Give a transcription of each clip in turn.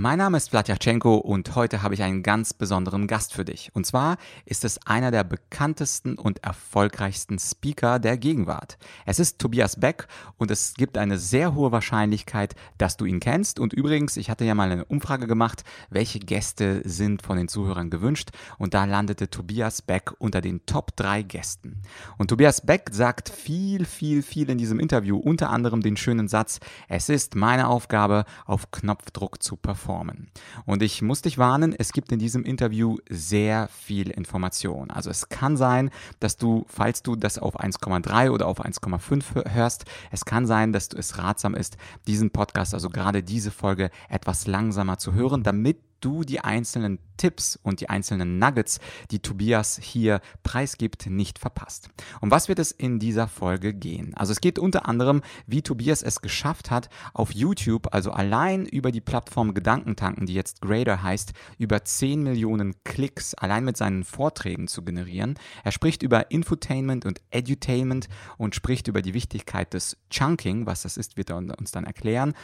Mein Name ist Vladyachenko und heute habe ich einen ganz besonderen Gast für dich. Und zwar ist es einer der bekanntesten und erfolgreichsten Speaker der Gegenwart. Es ist Tobias Beck und es gibt eine sehr hohe Wahrscheinlichkeit, dass du ihn kennst. Und übrigens, ich hatte ja mal eine Umfrage gemacht, welche Gäste sind von den Zuhörern gewünscht und da landete Tobias Beck unter den Top 3 Gästen. Und Tobias Beck sagt viel, viel, viel in diesem Interview, unter anderem den schönen Satz, es ist meine Aufgabe, auf Knopfdruck zu performen performen. Und ich muss dich warnen, es gibt in diesem Interview sehr viel Information. Also es kann sein, dass du, falls du das auf 1,3 oder auf 1,5 hörst, es kann sein, dass es ratsam ist, diesen Podcast, also gerade diese Folge etwas langsamer zu hören, damit du die einzelnen Tipps und die einzelnen Nuggets, die Tobias hier preisgibt, nicht verpasst. Um was wird es in dieser Folge gehen? Also es geht unter anderem, wie Tobias es geschafft hat, auf YouTube, also allein über die Plattform Gedankentanken, die jetzt Grader heißt, über 10 Millionen Klicks allein mit seinen Vorträgen zu generieren. Er spricht über Infotainment und Edutainment und spricht über die Wichtigkeit des Chunking, was das ist, wird er uns dann erklären.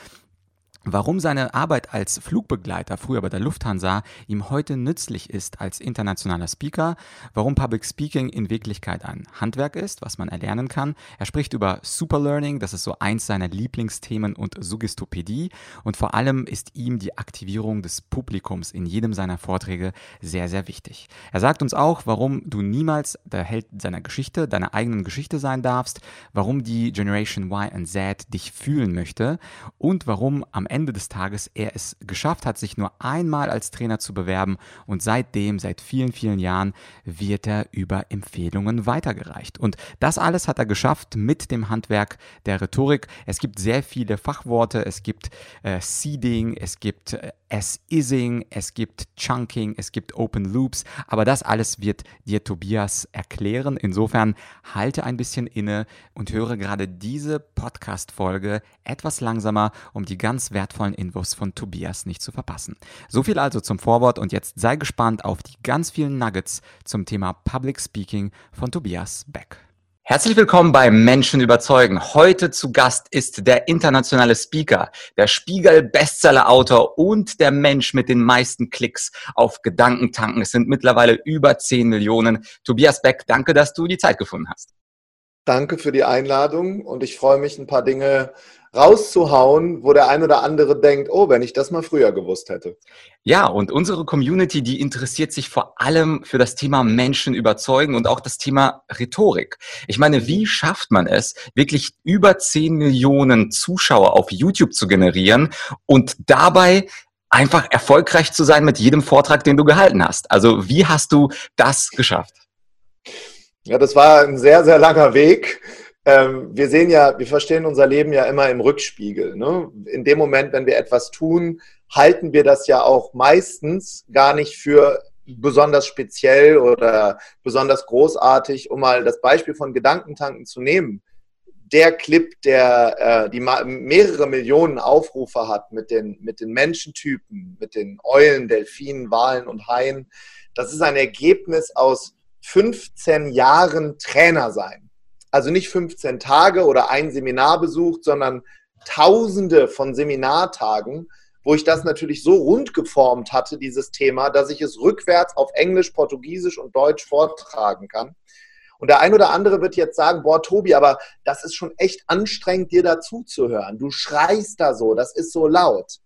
Warum seine Arbeit als Flugbegleiter früher bei der Lufthansa ihm heute nützlich ist als internationaler Speaker, warum Public Speaking in Wirklichkeit ein Handwerk ist, was man erlernen kann. Er spricht über Superlearning, das ist so eins seiner Lieblingsthemen und Suggestopädie und vor allem ist ihm die Aktivierung des Publikums in jedem seiner Vorträge sehr, sehr wichtig. Er sagt uns auch, warum du niemals der Held seiner Geschichte, deiner eigenen Geschichte sein darfst, warum die Generation Y und Z dich fühlen möchte und warum am Ende des Tages er es geschafft hat, sich nur einmal als Trainer zu bewerben und seitdem, seit vielen, vielen Jahren, wird er über Empfehlungen weitergereicht. Und das alles hat er geschafft mit dem Handwerk der Rhetorik. Es gibt sehr viele Fachworte, es gibt äh, Seeding, es gibt äh, S-Ising, es gibt Chunking, es gibt Open Loops, aber das alles wird dir Tobias erklären. Insofern halte ein bisschen inne und höre gerade diese Podcast-Folge etwas langsamer, um die ganz wertvollen Infos von Tobias nicht zu verpassen. So viel also zum Vorwort und jetzt sei gespannt auf die ganz vielen Nuggets zum Thema Public Speaking von Tobias Beck. Herzlich willkommen bei Menschen überzeugen. Heute zu Gast ist der internationale Speaker, der Spiegel-Bestseller-Autor und der Mensch mit den meisten Klicks auf Gedankentanken. Es sind mittlerweile über 10 Millionen. Tobias Beck, danke, dass du die Zeit gefunden hast. Danke für die Einladung und ich freue mich, ein paar Dinge rauszuhauen, wo der ein oder andere denkt, oh, wenn ich das mal früher gewusst hätte. Ja, und unsere Community, die interessiert sich vor allem für das Thema Menschen überzeugen und auch das Thema Rhetorik. Ich meine, wie schafft man es, wirklich über 10 Millionen Zuschauer auf YouTube zu generieren und dabei einfach erfolgreich zu sein mit jedem Vortrag, den du gehalten hast? Also wie hast du das geschafft? Ja, das war ein sehr, sehr langer Weg ähm, wir sehen ja, wir verstehen unser Leben ja immer im Rückspiegel. Ne? In dem Moment, wenn wir etwas tun, halten wir das ja auch meistens gar nicht für besonders speziell oder besonders großartig, um mal das Beispiel von Gedankentanken zu nehmen. Der Clip, der äh, die mehrere Millionen Aufrufe hat mit den, mit den Menschentypen, mit den Eulen, Delfinen, Walen und Haien, das ist ein Ergebnis aus 15 Jahren Trainer sein also nicht 15 Tage oder ein Seminar besucht, sondern Tausende von Seminartagen, wo ich das natürlich so rund geformt hatte, dieses Thema, dass ich es rückwärts auf Englisch, Portugiesisch und Deutsch vortragen kann. Und der ein oder andere wird jetzt sagen, boah, Tobi, aber das ist schon echt anstrengend, dir dazu zu hören. Du schreist da so, das ist so laut.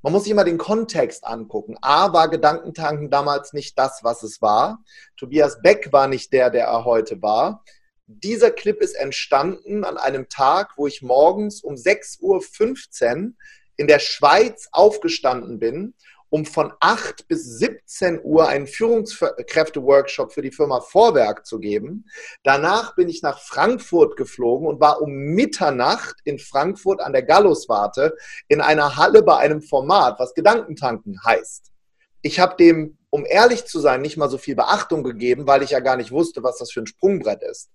Man muss sich immer den Kontext angucken. A war Gedankentanken damals nicht das, was es war. Tobias Beck war nicht der, der er heute war. Dieser Clip ist entstanden an einem Tag, wo ich morgens um 6.15 Uhr in der Schweiz aufgestanden bin, um von 8 bis 17 Uhr einen Führungskräfte-Workshop für die Firma Vorwerk zu geben. Danach bin ich nach Frankfurt geflogen und war um Mitternacht in Frankfurt an der Galluswarte in einer Halle bei einem Format, was Gedankentanken heißt. Ich habe dem um ehrlich zu sein, nicht mal so viel Beachtung gegeben, weil ich ja gar nicht wusste, was das für ein Sprungbrett ist.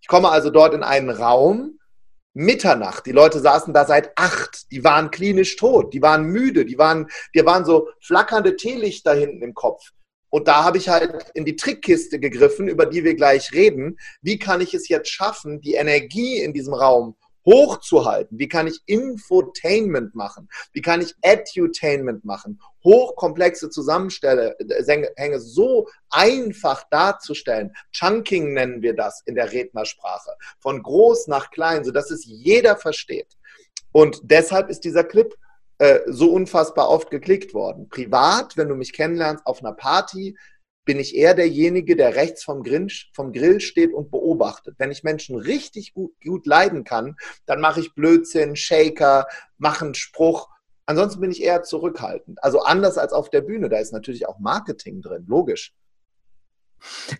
Ich komme also dort in einen Raum, Mitternacht. Die Leute saßen da seit acht. Die waren klinisch tot. Die waren müde. Die waren, die waren so flackernde Teelichter hinten im Kopf. Und da habe ich halt in die Trickkiste gegriffen, über die wir gleich reden. Wie kann ich es jetzt schaffen, die Energie in diesem Raum hochzuhalten? Wie kann ich Infotainment machen? Wie kann ich Edutainment machen? Hochkomplexe Zusammenhänge so einfach darzustellen. Chunking nennen wir das in der Rednersprache. Von groß nach klein, sodass es jeder versteht. Und deshalb ist dieser Clip äh, so unfassbar oft geklickt worden. Privat, wenn du mich kennenlernst auf einer Party, bin ich eher derjenige, der rechts vom Grill, vom Grill steht und beobachtet. Wenn ich Menschen richtig gut, gut leiden kann, dann mache ich Blödsinn, Shaker, mache einen Spruch. Ansonsten bin ich eher zurückhaltend. Also anders als auf der Bühne. Da ist natürlich auch Marketing drin, logisch.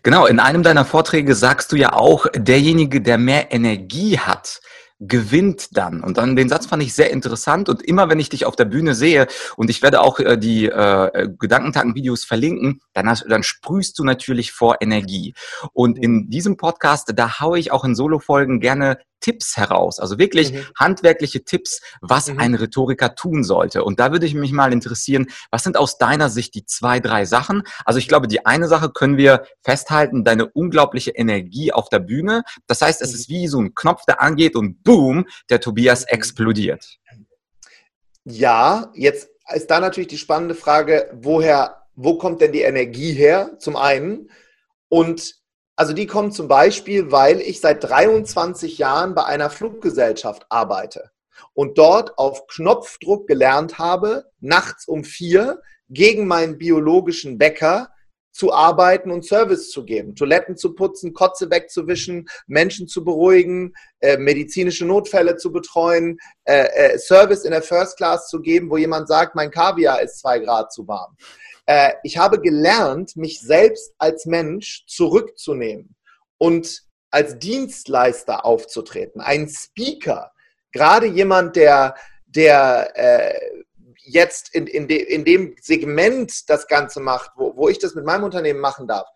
Genau, in einem deiner Vorträge sagst du ja auch, derjenige, der mehr Energie hat, gewinnt dann. Und dann den Satz fand ich sehr interessant und immer wenn ich dich auf der Bühne sehe und ich werde auch äh, die äh, Gedankentagen-Videos verlinken, dann, hast, dann sprühst du natürlich vor Energie. Und in mhm. diesem Podcast, da haue ich auch in Solo-Folgen gerne Tipps heraus, also wirklich mhm. handwerkliche Tipps, was mhm. ein Rhetoriker tun sollte. Und da würde ich mich mal interessieren, was sind aus deiner Sicht die zwei, drei Sachen? Also ich glaube, die eine Sache können wir festhalten, deine unglaubliche Energie auf der Bühne. Das heißt, es mhm. ist wie so ein Knopf, der angeht und boom, der Tobias mhm. explodiert. Ja, jetzt ist da natürlich die spannende Frage, woher, wo kommt denn die Energie her? Zum einen. Und also die kommt zum Beispiel, weil ich seit 23 Jahren bei einer Fluggesellschaft arbeite und dort auf Knopfdruck gelernt habe, nachts um vier gegen meinen biologischen Wecker zu arbeiten und Service zu geben, Toiletten zu putzen, Kotze wegzuwischen, Menschen zu beruhigen, äh, medizinische Notfälle zu betreuen, äh, äh, Service in der First Class zu geben, wo jemand sagt, mein Kaviar ist zwei Grad zu warm. Äh, ich habe gelernt, mich selbst als Mensch zurückzunehmen und als Dienstleister aufzutreten. Ein Speaker, gerade jemand, der, der äh, jetzt in, in, de, in dem Segment das Ganze macht, wo, wo ich das mit meinem Unternehmen machen darf.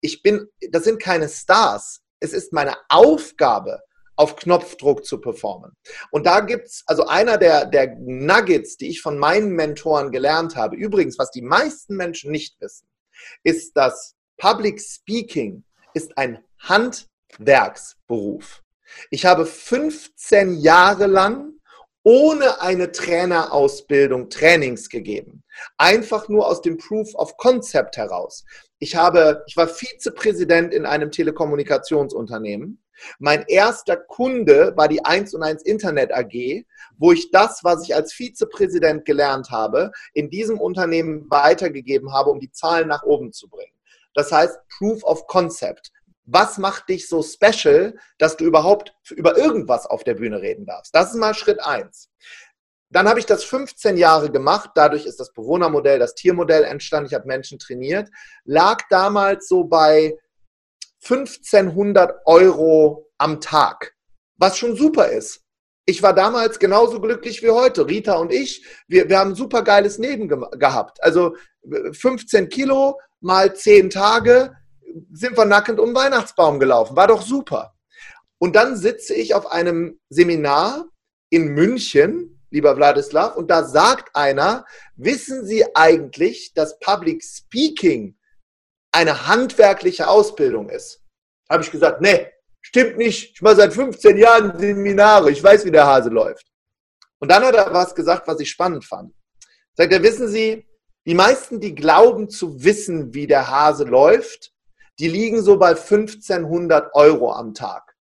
Ich bin, das sind keine Stars. Es ist meine Aufgabe, auf Knopfdruck zu performen. Und da gibt's also einer der, der Nuggets, die ich von meinen Mentoren gelernt habe, übrigens, was die meisten Menschen nicht wissen, ist, dass Public Speaking ist ein Handwerksberuf. Ich habe 15 Jahre lang ohne eine Trainerausbildung Trainings gegeben. Einfach nur aus dem Proof of Concept heraus. Ich habe, ich war Vizepräsident in einem Telekommunikationsunternehmen mein erster Kunde war die 1 und 1 Internet AG, wo ich das, was ich als Vizepräsident gelernt habe, in diesem Unternehmen weitergegeben habe, um die Zahlen nach oben zu bringen. Das heißt Proof of Concept. Was macht dich so special, dass du überhaupt über irgendwas auf der Bühne reden darfst? Das ist mal Schritt 1. Dann habe ich das 15 Jahre gemacht. Dadurch ist das Bewohnermodell, das Tiermodell entstanden. Ich habe Menschen trainiert. Lag damals so bei 1500 Euro am Tag, was schon super ist. Ich war damals genauso glücklich wie heute. Rita und ich, wir, wir haben ein super geiles Leben ge gehabt. Also 15 Kilo mal 10 Tage sind wir nackend um den Weihnachtsbaum gelaufen. War doch super. Und dann sitze ich auf einem Seminar in München, lieber Wladislav, und da sagt einer, wissen Sie eigentlich, dass Public Speaking eine handwerkliche Ausbildung ist. Habe ich gesagt, nee, stimmt nicht. Ich mache seit 15 Jahren Seminare. Ich weiß, wie der Hase läuft. Und dann hat er was gesagt, was ich spannend fand. Sagt er, wissen Sie, die meisten, die glauben zu wissen, wie der Hase läuft, die liegen so bei 1500 Euro am Tag.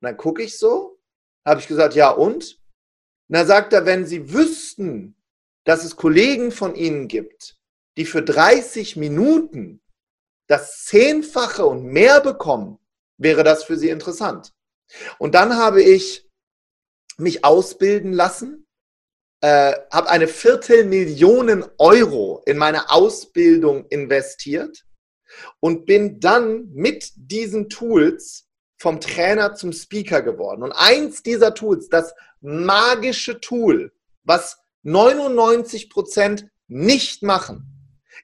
Und dann gucke ich so, habe ich gesagt, ja und? Und dann sagt er, wenn Sie wüssten, dass es Kollegen von Ihnen gibt, die für 30 Minuten das Zehnfache und mehr bekommen, wäre das für Sie interessant. Und dann habe ich mich ausbilden lassen, äh, habe eine Viertelmillion Euro in meine Ausbildung investiert und bin dann mit diesen Tools vom Trainer zum Speaker geworden. Und eins dieser Tools, das magische Tool, was 99 Prozent nicht machen,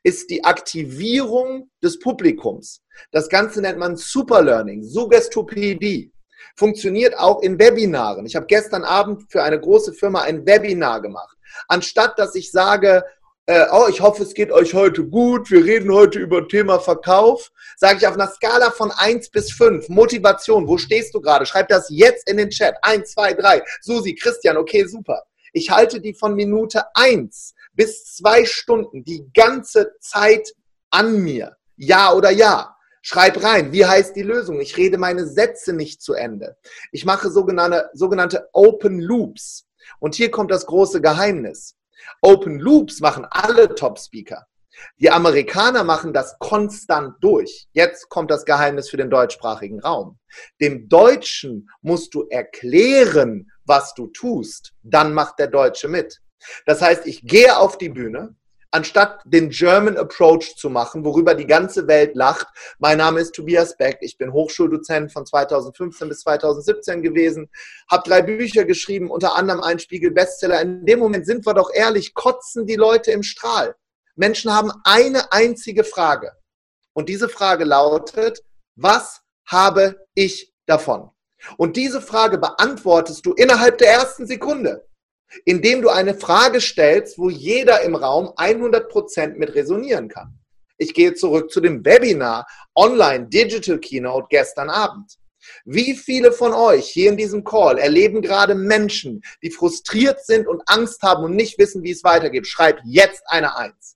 ist die Aktivierung des Publikums. Das Ganze nennt man Superlearning, Suggestopädie. Funktioniert auch in Webinaren. Ich habe gestern Abend für eine große Firma ein Webinar gemacht. Anstatt dass ich sage, äh, oh, ich hoffe, es geht euch heute gut, wir reden heute über Thema Verkauf, sage ich auf einer Skala von 1 bis 5, Motivation, wo stehst du gerade? Schreib das jetzt in den Chat. 1, 2, 3. Susi, Christian, okay, super. Ich halte die von Minute 1 bis 2 Stunden die ganze Zeit an mir. Ja oder ja? Schreib rein, wie heißt die Lösung? Ich rede meine Sätze nicht zu Ende. Ich mache sogenannte, sogenannte Open Loops. Und hier kommt das große Geheimnis. Open Loops machen alle Top-Speaker. Die Amerikaner machen das konstant durch. Jetzt kommt das Geheimnis für den deutschsprachigen Raum. Dem Deutschen musst du erklären, was du tust. Dann macht der Deutsche mit. Das heißt, ich gehe auf die Bühne, anstatt den German Approach zu machen, worüber die ganze Welt lacht. Mein Name ist Tobias Beck, ich bin Hochschuldozent von 2015 bis 2017 gewesen, habe drei Bücher geschrieben, unter anderem einen Spiegel-Bestseller. In dem Moment sind wir doch ehrlich, kotzen die Leute im Strahl. Menschen haben eine einzige Frage. Und diese Frage lautet, was habe ich davon? Und diese Frage beantwortest du innerhalb der ersten Sekunde indem du eine Frage stellst, wo jeder im Raum 100% mit resonieren kann. Ich gehe zurück zu dem Webinar Online Digital Keynote gestern Abend. Wie viele von euch hier in diesem Call erleben gerade Menschen, die frustriert sind und Angst haben und nicht wissen, wie es weitergeht? Schreib jetzt eine Eins.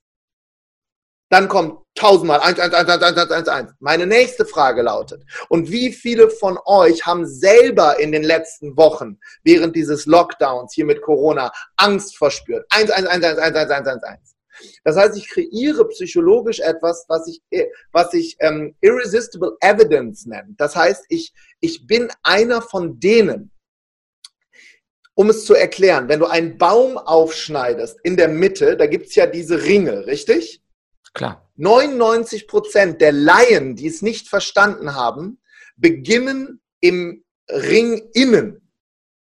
Dann kommt tausendmal eins, eins, eins, eins, eins, eins, eins. Meine nächste Frage lautet, und wie viele von euch haben selber in den letzten Wochen während dieses Lockdowns hier mit Corona Angst verspürt? Eins, eins, eins, eins, eins, eins, eins, eins, eins. Das heißt, ich kreiere psychologisch etwas, was ich, was ich ähm, irresistible evidence nenne. Das heißt, ich, ich bin einer von denen, um es zu erklären, wenn du einen Baum aufschneidest in der Mitte, da gibt es ja diese Ringe, richtig? Klar. 99 Prozent der Laien, die es nicht verstanden haben, beginnen im Ring innen.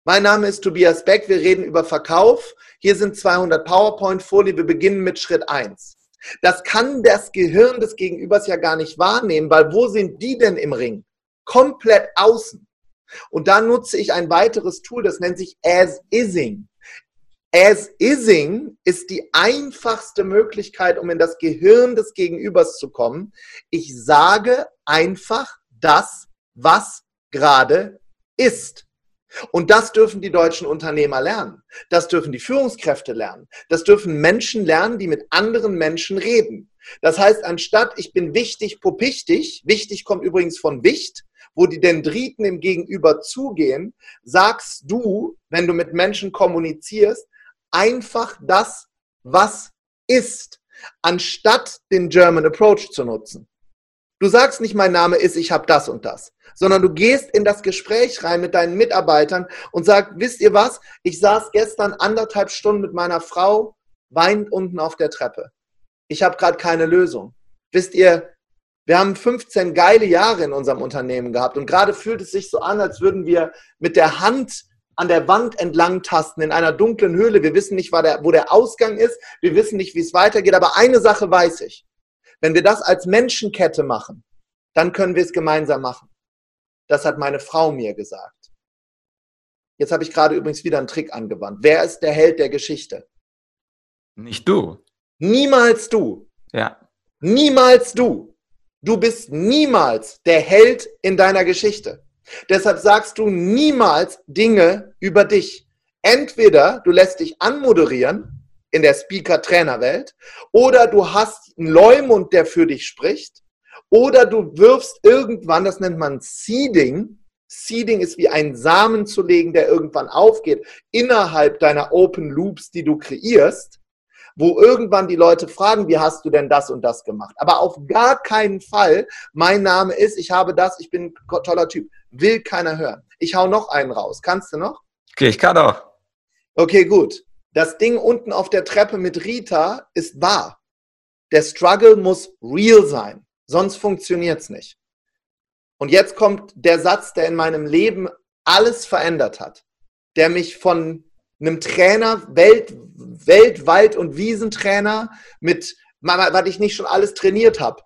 Mein Name ist Tobias Beck. Wir reden über Verkauf. Hier sind 200 PowerPoint-Folien. Wir beginnen mit Schritt 1. Das kann das Gehirn des Gegenübers ja gar nicht wahrnehmen, weil wo sind die denn im Ring? Komplett außen. Und da nutze ich ein weiteres Tool, das nennt sich As-Ising. As-Ising ist die einfachste Möglichkeit, um in das Gehirn des Gegenübers zu kommen. Ich sage einfach das, was gerade ist. Und das dürfen die deutschen Unternehmer lernen. Das dürfen die Führungskräfte lernen. Das dürfen Menschen lernen, die mit anderen Menschen reden. Das heißt, anstatt ich bin wichtig, popichtig, wichtig kommt übrigens von Wicht, wo die Dendriten im Gegenüber zugehen, sagst du, wenn du mit Menschen kommunizierst, einfach das, was ist, anstatt den German Approach zu nutzen. Du sagst nicht, mein Name ist, ich habe das und das, sondern du gehst in das Gespräch rein mit deinen Mitarbeitern und sagst, wisst ihr was, ich saß gestern anderthalb Stunden mit meiner Frau, weint unten auf der Treppe. Ich habe gerade keine Lösung. Wisst ihr, wir haben 15 geile Jahre in unserem Unternehmen gehabt und gerade fühlt es sich so an, als würden wir mit der Hand an der Wand entlang tasten in einer dunklen Höhle. Wir wissen nicht, wo der Ausgang ist. Wir wissen nicht, wie es weitergeht. Aber eine Sache weiß ich. Wenn wir das als Menschenkette machen, dann können wir es gemeinsam machen. Das hat meine Frau mir gesagt. Jetzt habe ich gerade übrigens wieder einen Trick angewandt. Wer ist der Held der Geschichte? Nicht du. Niemals du. Ja. Niemals du. Du bist niemals der Held in deiner Geschichte. Deshalb sagst du niemals Dinge über dich. Entweder du lässt dich anmoderieren in der Speaker-Trainer-Welt oder du hast einen Leumund, der für dich spricht oder du wirfst irgendwann, das nennt man Seeding. Seeding ist wie ein Samen zu legen, der irgendwann aufgeht innerhalb deiner Open Loops, die du kreierst wo irgendwann die Leute fragen, wie hast du denn das und das gemacht? Aber auf gar keinen Fall, mein Name ist, ich habe das, ich bin ein toller Typ. Will keiner hören. Ich hau noch einen raus. Kannst du noch? Okay, ich kann auch. Okay, gut. Das Ding unten auf der Treppe mit Rita ist wahr. Der Struggle muss real sein, sonst funktioniert es nicht. Und jetzt kommt der Satz, der in meinem Leben alles verändert hat, der mich von einem Trainer, Welt, Welt, Wald- und Wiesentrainer mit, was ich nicht schon alles trainiert habe.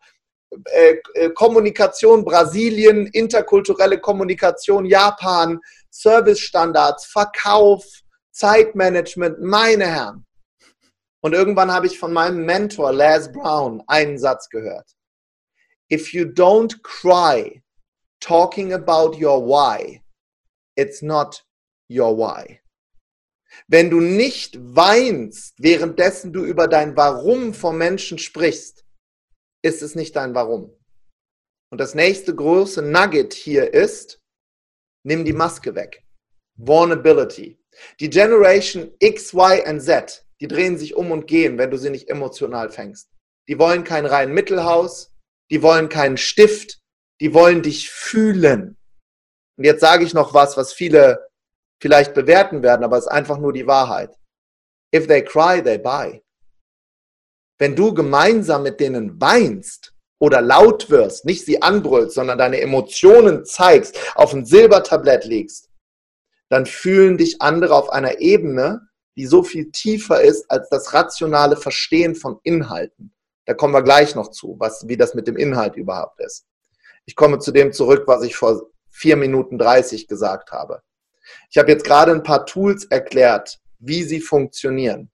Äh, äh, Kommunikation Brasilien, interkulturelle Kommunikation Japan, Servicestandards, Verkauf, Zeitmanagement, meine Herren. Und irgendwann habe ich von meinem Mentor Les Brown einen Satz gehört. If you don't cry talking about your why, it's not your why. Wenn du nicht weinst, währenddessen du über dein Warum vom Menschen sprichst, ist es nicht dein Warum. Und das nächste große Nugget hier ist, nimm die Maske weg. Vulnerability. Die Generation X, Y und Z, die drehen sich um und gehen, wenn du sie nicht emotional fängst. Die wollen kein rein Mittelhaus, die wollen keinen Stift, die wollen dich fühlen. Und jetzt sage ich noch was, was viele vielleicht bewerten werden, aber es ist einfach nur die Wahrheit. If they cry, they buy. Wenn du gemeinsam mit denen weinst oder laut wirst, nicht sie anbrüllst, sondern deine Emotionen zeigst, auf ein Silbertablett legst, dann fühlen dich andere auf einer Ebene, die so viel tiefer ist als das rationale Verstehen von Inhalten. Da kommen wir gleich noch zu, was, wie das mit dem Inhalt überhaupt ist. Ich komme zu dem zurück, was ich vor vier Minuten 30 gesagt habe. Ich habe jetzt gerade ein paar Tools erklärt, wie sie funktionieren.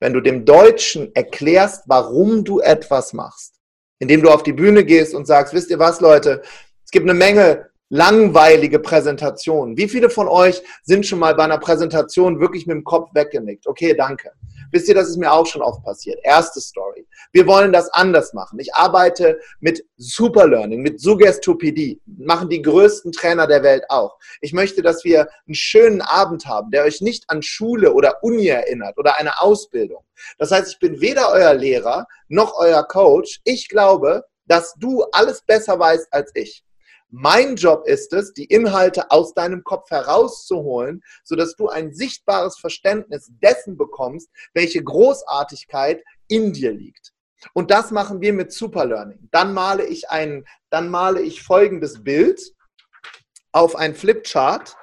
Wenn du dem Deutschen erklärst, warum du etwas machst, indem du auf die Bühne gehst und sagst, wisst ihr was, Leute, es gibt eine Menge langweilige Präsentation. Wie viele von euch sind schon mal bei einer Präsentation wirklich mit dem Kopf weggenickt? Okay, danke. Wisst ihr, das ist mir auch schon oft passiert. Erste Story. Wir wollen das anders machen. Ich arbeite mit Superlearning, mit Suggestopädie. Machen die größten Trainer der Welt auch. Ich möchte, dass wir einen schönen Abend haben, der euch nicht an Schule oder Uni erinnert oder eine Ausbildung. Das heißt, ich bin weder euer Lehrer noch euer Coach. Ich glaube, dass du alles besser weißt als ich. Mein Job ist es, die Inhalte aus deinem Kopf herauszuholen, sodass du ein sichtbares Verständnis dessen bekommst, welche Großartigkeit in dir liegt. Und das machen wir mit Superlearning. Dann male ich ein, dann male ich folgendes Bild auf ein Flipchart.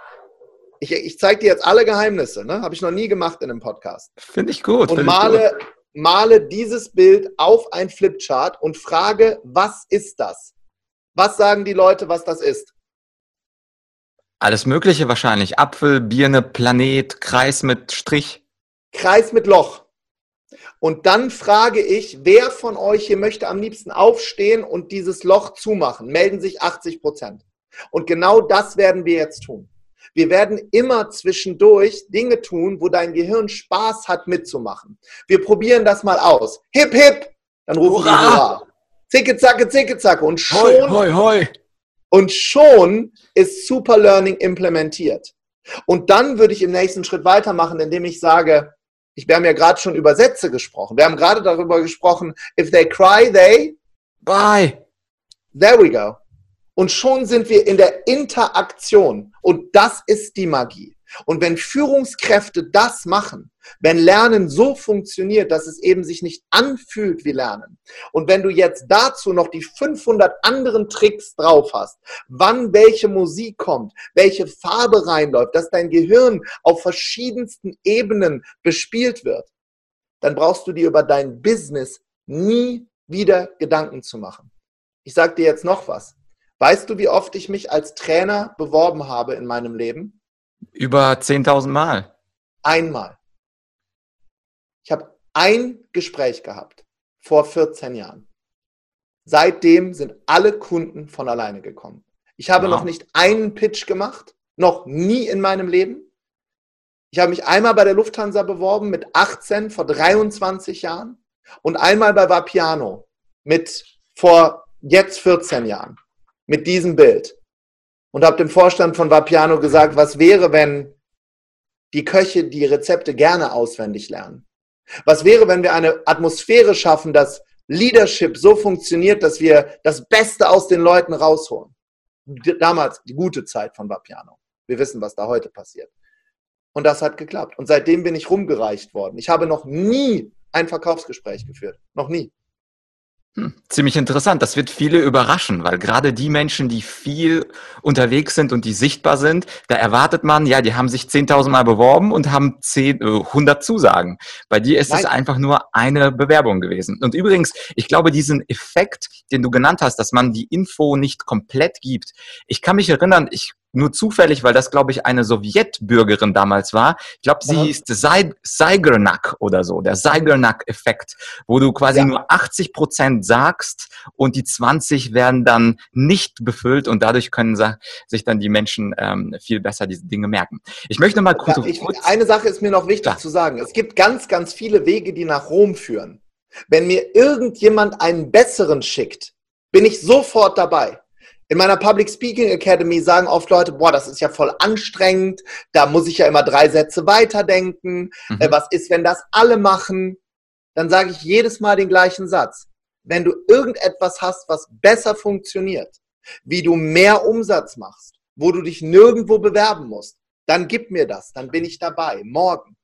Ich, ich zeige dir jetzt alle Geheimnisse, ne? Habe ich noch nie gemacht in einem Podcast. Finde ich gut. Und male, gut. male dieses Bild auf ein Flipchart und frage, was ist das? Was sagen die Leute, was das ist? Alles Mögliche wahrscheinlich. Apfel, Birne, Planet, Kreis mit Strich. Kreis mit Loch. Und dann frage ich, wer von euch hier möchte am liebsten aufstehen und dieses Loch zumachen? Melden sich 80 Prozent. Und genau das werden wir jetzt tun. Wir werden immer zwischendurch Dinge tun, wo dein Gehirn Spaß hat mitzumachen. Wir probieren das mal aus. Hip, hip! Dann rufen wir Hurra! Zicke, zacke, zicke, zacke. Und schon, hoi, hoi, hoi. und schon ist Super Learning implementiert. Und dann würde ich im nächsten Schritt weitermachen, indem ich sage, ich, wir haben ja gerade schon über Sätze gesprochen. Wir haben gerade darüber gesprochen, if they cry, they bye. There we go. Und schon sind wir in der Interaktion. Und das ist die Magie. Und wenn Führungskräfte das machen, wenn Lernen so funktioniert, dass es eben sich nicht anfühlt wie Lernen, und wenn du jetzt dazu noch die 500 anderen Tricks drauf hast, wann welche Musik kommt, welche Farbe reinläuft, dass dein Gehirn auf verschiedensten Ebenen bespielt wird, dann brauchst du dir über dein Business nie wieder Gedanken zu machen. Ich sage dir jetzt noch was. Weißt du, wie oft ich mich als Trainer beworben habe in meinem Leben? Über 10.000 Mal. Einmal. Ich habe ein Gespräch gehabt vor 14 Jahren. Seitdem sind alle Kunden von alleine gekommen. Ich habe wow. noch nicht einen Pitch gemacht, noch nie in meinem Leben. Ich habe mich einmal bei der Lufthansa beworben mit 18 vor 23 Jahren und einmal bei Vapiano mit vor jetzt 14 Jahren mit diesem Bild und habe dem Vorstand von Vapiano gesagt, was wäre, wenn die Köche die Rezepte gerne auswendig lernen? Was wäre, wenn wir eine Atmosphäre schaffen, dass Leadership so funktioniert, dass wir das Beste aus den Leuten rausholen? Damals die gute Zeit von Vapiano. Wir wissen, was da heute passiert. Und das hat geklappt. Und seitdem bin ich rumgereicht worden. Ich habe noch nie ein Verkaufsgespräch geführt. Noch nie. Ziemlich interessant. Das wird viele überraschen, weil gerade die Menschen, die viel unterwegs sind und die sichtbar sind, da erwartet man, ja, die haben sich 10.000 Mal beworben und haben 10, äh, 100 Zusagen. Bei dir ist Nein. es einfach nur eine Bewerbung gewesen. Und übrigens, ich glaube, diesen Effekt, den du genannt hast, dass man die Info nicht komplett gibt. Ich kann mich erinnern, ich nur zufällig, weil das, glaube ich, eine Sowjetbürgerin damals war. Ich glaube, sie ja. hieß Zeigernack oder so, der Zeigernack-Effekt, wo du quasi ja. nur 80 Prozent sagst und die 20 werden dann nicht befüllt und dadurch können sich dann die Menschen ähm, viel besser diese Dinge merken. Ich möchte mal kurz... Ja, ich, eine Sache ist mir noch wichtig zu sagen. Es gibt ganz, ganz viele Wege, die nach Rom führen. Wenn mir irgendjemand einen besseren schickt, bin ich sofort dabei. In meiner Public Speaking Academy sagen oft Leute, boah, das ist ja voll anstrengend, da muss ich ja immer drei Sätze weiterdenken. Mhm. Äh, was ist, wenn das alle machen? Dann sage ich jedes Mal den gleichen Satz. Wenn du irgendetwas hast, was besser funktioniert, wie du mehr Umsatz machst, wo du dich nirgendwo bewerben musst, dann gib mir das, dann bin ich dabei, morgen.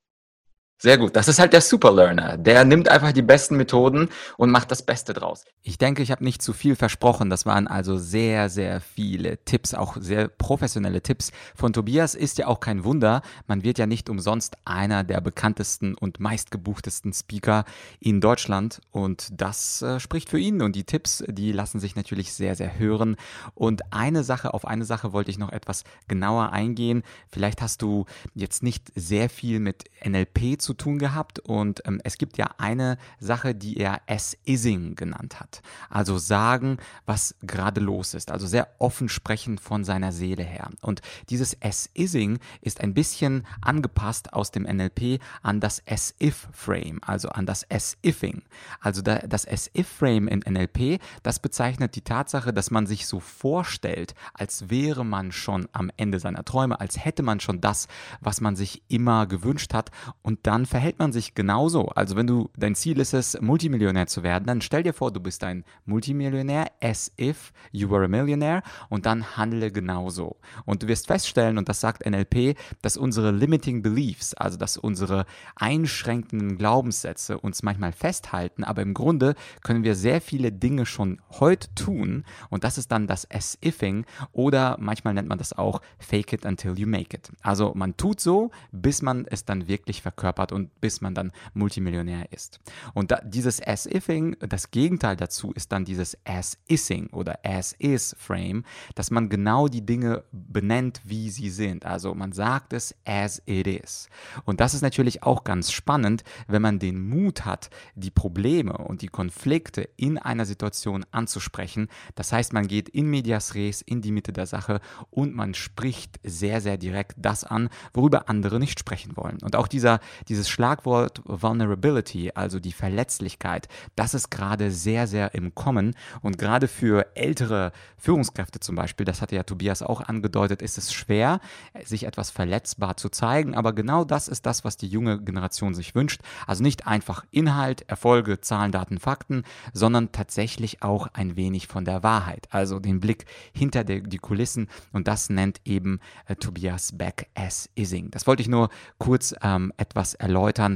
Sehr gut. Das ist halt der Superlearner. Der nimmt einfach die besten Methoden und macht das Beste draus. Ich denke, ich habe nicht zu viel versprochen. Das waren also sehr, sehr viele Tipps, auch sehr professionelle Tipps. Von Tobias ist ja auch kein Wunder. Man wird ja nicht umsonst einer der bekanntesten und meistgebuchtesten Speaker in Deutschland. Und das äh, spricht für ihn. Und die Tipps, die lassen sich natürlich sehr, sehr hören. Und eine Sache, auf eine Sache wollte ich noch etwas genauer eingehen. Vielleicht hast du jetzt nicht sehr viel mit NLP zu tun gehabt und ähm, es gibt ja eine Sache, die er as-ising genannt hat. Also sagen, was gerade los ist. Also sehr offen sprechen von seiner Seele her. Und dieses as-ising ist ein bisschen angepasst aus dem NLP an das as-if-Frame, also an das as-ifing. Also das as-if-Frame in NLP, das bezeichnet die Tatsache, dass man sich so vorstellt, als wäre man schon am Ende seiner Träume, als hätte man schon das, was man sich immer gewünscht hat und dann dann verhält man sich genauso. Also wenn du dein Ziel ist es, Multimillionär zu werden, dann stell dir vor, du bist ein Multimillionär, as if you were a millionaire und dann handle genauso. Und du wirst feststellen, und das sagt NLP, dass unsere limiting beliefs, also dass unsere einschränkenden Glaubenssätze uns manchmal festhalten, aber im Grunde können wir sehr viele Dinge schon heute tun und das ist dann das as-ifing oder manchmal nennt man das auch fake it until you make it. Also man tut so, bis man es dann wirklich verkörpert hat und bis man dann Multimillionär ist. Und da, dieses As-Ifing, das Gegenteil dazu ist dann dieses As-Issing oder As-Is-Frame, dass man genau die Dinge benennt, wie sie sind. Also man sagt es as it is. Und das ist natürlich auch ganz spannend, wenn man den Mut hat, die Probleme und die Konflikte in einer Situation anzusprechen. Das heißt, man geht in medias res, in die Mitte der Sache und man spricht sehr, sehr direkt das an, worüber andere nicht sprechen wollen. Und auch dieser, dieser dieses Schlagwort Vulnerability, also die Verletzlichkeit, das ist gerade sehr, sehr im Kommen. Und gerade für ältere Führungskräfte zum Beispiel, das hatte ja Tobias auch angedeutet, ist es schwer, sich etwas verletzbar zu zeigen. Aber genau das ist das, was die junge Generation sich wünscht. Also nicht einfach Inhalt, Erfolge, Zahlen, Daten, Fakten, sondern tatsächlich auch ein wenig von der Wahrheit. Also den Blick hinter die, die Kulissen. Und das nennt eben äh, Tobias Beck as Ising. Das wollte ich nur kurz ähm, etwas erläutern,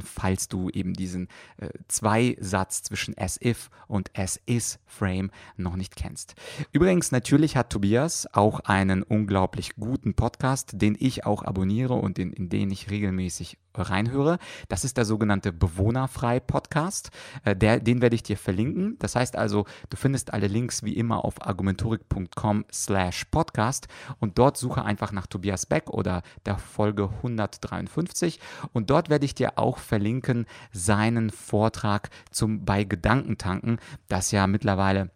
falls du eben diesen äh, Zweisatz zwischen as-if und as-is-Frame noch nicht kennst. Übrigens, natürlich hat Tobias auch einen unglaublich guten Podcast, den ich auch abonniere und in, in den ich regelmäßig reinhöre. Das ist der sogenannte Bewohnerfrei Podcast. Äh, der, den werde ich dir verlinken. Das heißt also, du findest alle Links wie immer auf argumentorik.com slash podcast und dort suche einfach nach Tobias Beck oder der Folge 153 und dort werde ich dir auch verlinken seinen Vortrag zum bei Gedankentanken, das ja mittlerweile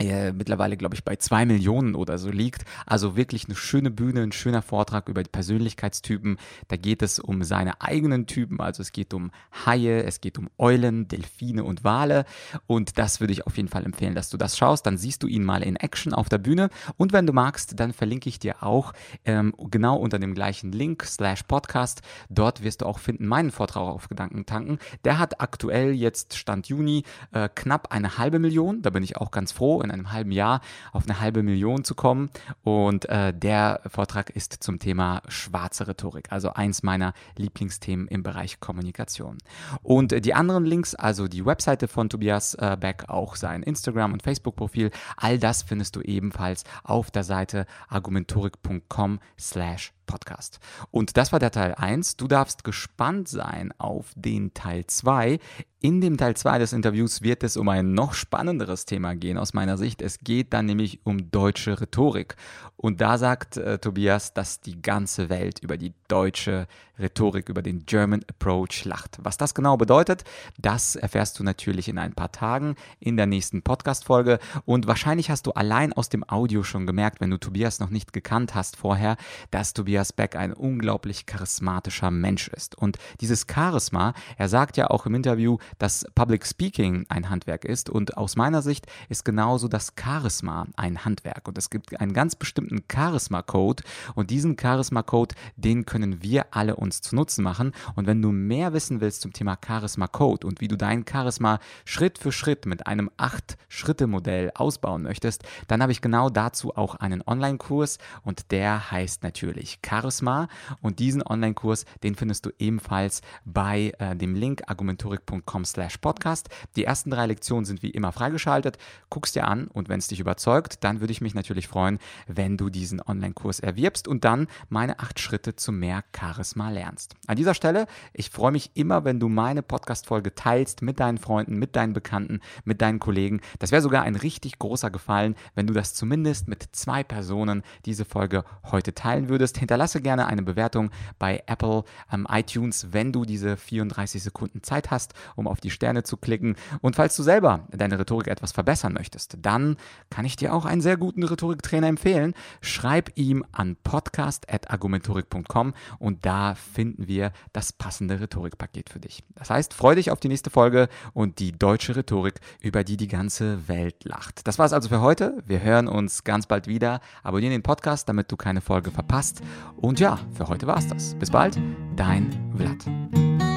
äh, mittlerweile, glaube ich, bei zwei Millionen oder so liegt. Also wirklich eine schöne Bühne, ein schöner Vortrag über die Persönlichkeitstypen. Da geht es um seine eigenen Typen, also es geht um Haie, es geht um Eulen, Delfine und Wale. Und das würde ich auf jeden Fall empfehlen, dass du das schaust. Dann siehst du ihn mal in Action auf der Bühne. Und wenn du magst, dann verlinke ich dir auch ähm, genau unter dem gleichen Link slash Podcast. Dort wirst du auch finden meinen Vortrag auf Gedanken tanken. Der hat aktuell jetzt Stand Juni äh, knapp eine halbe Million. Da bin ich auch ganz froh in einem halben Jahr auf eine halbe Million zu kommen. Und äh, der Vortrag ist zum Thema schwarze Rhetorik, also eins meiner Lieblingsthemen im Bereich Kommunikation. Und äh, die anderen Links, also die Webseite von Tobias äh, Beck, auch sein Instagram- und Facebook-Profil, all das findest du ebenfalls auf der Seite argumentorik.com slash Podcast. Und das war der Teil 1. Du darfst gespannt sein auf den Teil 2. In dem Teil 2 des Interviews wird es um ein noch spannenderes Thema gehen aus meiner Sicht. Es geht dann nämlich um deutsche Rhetorik. Und da sagt äh, Tobias, dass die ganze Welt über die deutsche Rhetorik, über den German Approach lacht. Was das genau bedeutet, das erfährst du natürlich in ein paar Tagen in der nächsten Podcast-Folge. Und wahrscheinlich hast du allein aus dem Audio schon gemerkt, wenn du Tobias noch nicht gekannt hast vorher, dass Tobias Beck ein unglaublich charismatischer Mensch ist. Und dieses Charisma, er sagt ja auch im Interview, dass Public Speaking ein Handwerk ist. Und aus meiner Sicht ist genauso das Charisma ein Handwerk. Und es gibt einen ganz bestimmten Charisma-Code. Und diesen Charisma-Code, den können wir alle uns zu Nutzen machen. Und wenn du mehr wissen willst zum Thema Charisma-Code und wie du dein Charisma Schritt für Schritt mit einem 8-Schritte-Modell ausbauen möchtest, dann habe ich genau dazu auch einen Online-Kurs. Und der heißt natürlich Charisma und diesen Online-Kurs, den findest du ebenfalls bei äh, dem Link argumentorik.com slash podcast. Die ersten drei Lektionen sind wie immer freigeschaltet. Guckst dir an und wenn es dich überzeugt, dann würde ich mich natürlich freuen, wenn du diesen Online-Kurs erwirbst und dann meine acht Schritte zu mehr Charisma lernst. An dieser Stelle, ich freue mich immer, wenn du meine Podcast-Folge teilst mit deinen Freunden, mit deinen Bekannten, mit deinen Kollegen. Das wäre sogar ein richtig großer Gefallen, wenn du das zumindest mit zwei Personen diese Folge heute teilen würdest. Hinterlasse gerne eine Bewertung bei Apple, ähm, iTunes, wenn du diese 34 Sekunden Zeit hast, um auf die Sterne zu klicken. Und falls du selber deine Rhetorik etwas verbessern möchtest, dann kann ich dir auch einen sehr guten Rhetoriktrainer empfehlen. Schreib ihm an podcast.argumentorik.com und da finden wir das passende Rhetorikpaket für dich. Das heißt, freu dich auf die nächste Folge und die deutsche Rhetorik, über die die ganze Welt lacht. Das war es also für heute. Wir hören uns ganz bald wieder. Abonniere den Podcast, damit du keine Folge verpasst. Und ja, für heute war es das. Bis bald, dein Vlad.